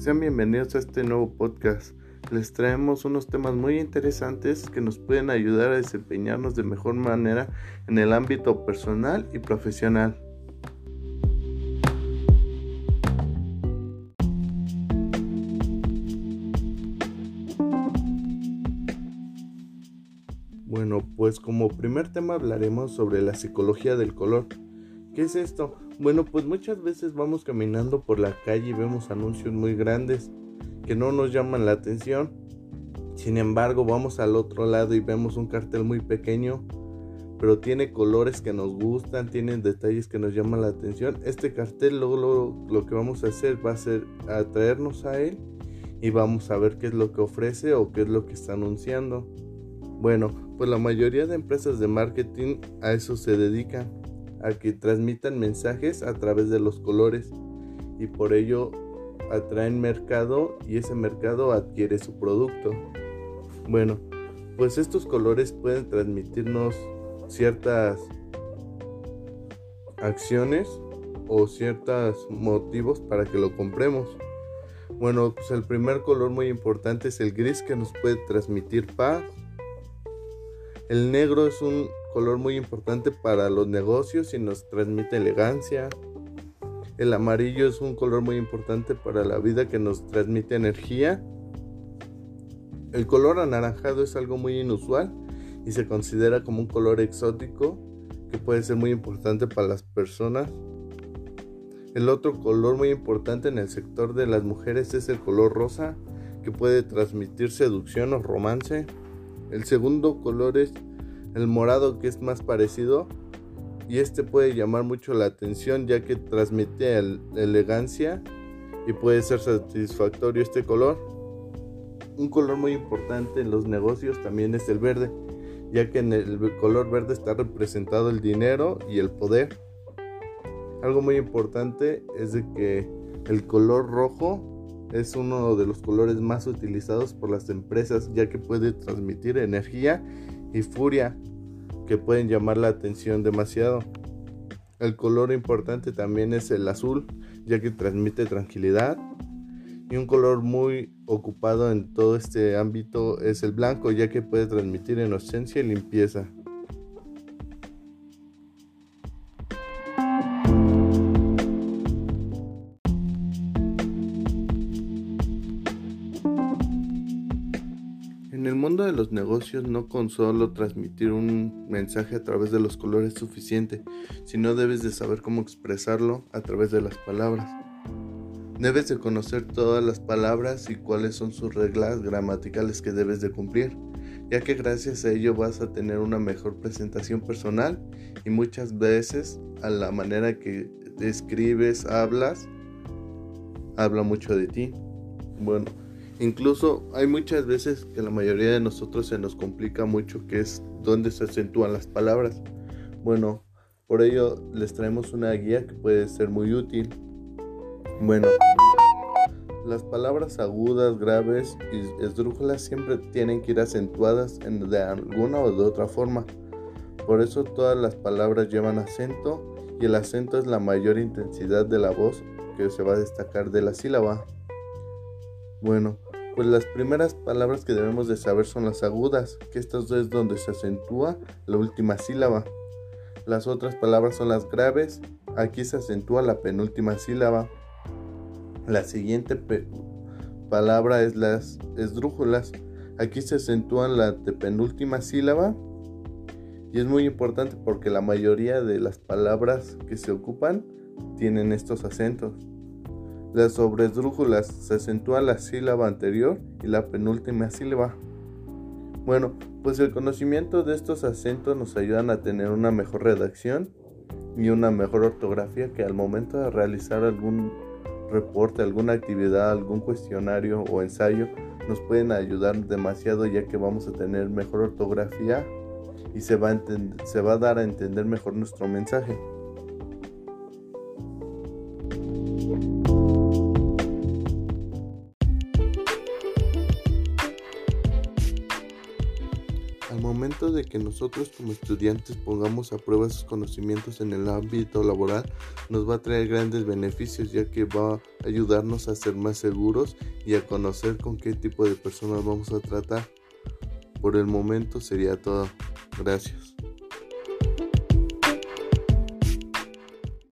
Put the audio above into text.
Sean bienvenidos a este nuevo podcast. Les traemos unos temas muy interesantes que nos pueden ayudar a desempeñarnos de mejor manera en el ámbito personal y profesional. Bueno, pues como primer tema hablaremos sobre la psicología del color. ¿Qué es esto? Bueno, pues muchas veces vamos caminando por la calle y vemos anuncios muy grandes que no nos llaman la atención. Sin embargo, vamos al otro lado y vemos un cartel muy pequeño, pero tiene colores que nos gustan, tiene detalles que nos llaman la atención. Este cartel luego, lo que vamos a hacer va a ser atraernos a él y vamos a ver qué es lo que ofrece o qué es lo que está anunciando. Bueno, pues la mayoría de empresas de marketing a eso se dedican, a que transmitan mensajes a través de los colores y por ello atraen mercado y ese mercado adquiere su producto. Bueno, pues estos colores pueden transmitirnos ciertas acciones o ciertos motivos para que lo compremos. Bueno, pues el primer color muy importante es el gris que nos puede transmitir paz, el negro es un color muy importante para los negocios y nos transmite elegancia. El amarillo es un color muy importante para la vida que nos transmite energía. El color anaranjado es algo muy inusual y se considera como un color exótico que puede ser muy importante para las personas. El otro color muy importante en el sector de las mujeres es el color rosa que puede transmitir seducción o romance. El segundo color es el morado que es más parecido y este puede llamar mucho la atención ya que transmite elegancia y puede ser satisfactorio este color. Un color muy importante en los negocios también es el verde, ya que en el color verde está representado el dinero y el poder. Algo muy importante es de que el color rojo es uno de los colores más utilizados por las empresas ya que puede transmitir energía y furia que pueden llamar la atención demasiado. El color importante también es el azul ya que transmite tranquilidad y un color muy ocupado en todo este ámbito es el blanco ya que puede transmitir inocencia y limpieza. El mundo de los negocios no con solo transmitir un mensaje a través de los colores es suficiente, sino debes de saber cómo expresarlo a través de las palabras. Debes de conocer todas las palabras y cuáles son sus reglas gramaticales que debes de cumplir, ya que gracias a ello vas a tener una mejor presentación personal y muchas veces a la manera que escribes, hablas, habla mucho de ti. Bueno, Incluso hay muchas veces que la mayoría de nosotros se nos complica mucho que es dónde se acentúan las palabras. Bueno, por ello les traemos una guía que puede ser muy útil. Bueno, las palabras agudas, graves y esdrújulas siempre tienen que ir acentuadas en, de alguna o de otra forma. Por eso todas las palabras llevan acento y el acento es la mayor intensidad de la voz que se va a destacar de la sílaba. Bueno, pues las primeras palabras que debemos de saber son las agudas, que estas es donde se acentúa la última sílaba. Las otras palabras son las graves, aquí se acentúa la penúltima sílaba. La siguiente palabra es las esdrújulas, aquí se acentúa la penúltima sílaba. Y es muy importante porque la mayoría de las palabras que se ocupan tienen estos acentos. Las sobresdrújulas se acentúa la sílaba anterior y la penúltima sílaba. Bueno, pues el conocimiento de estos acentos nos ayudan a tener una mejor redacción y una mejor ortografía que al momento de realizar algún reporte, alguna actividad, algún cuestionario o ensayo nos pueden ayudar demasiado ya que vamos a tener mejor ortografía y se va a, se va a dar a entender mejor nuestro mensaje. De que nosotros como estudiantes pongamos a prueba esos conocimientos en el ámbito laboral nos va a traer grandes beneficios ya que va a ayudarnos a ser más seguros y a conocer con qué tipo de personas vamos a tratar. Por el momento sería todo. Gracias.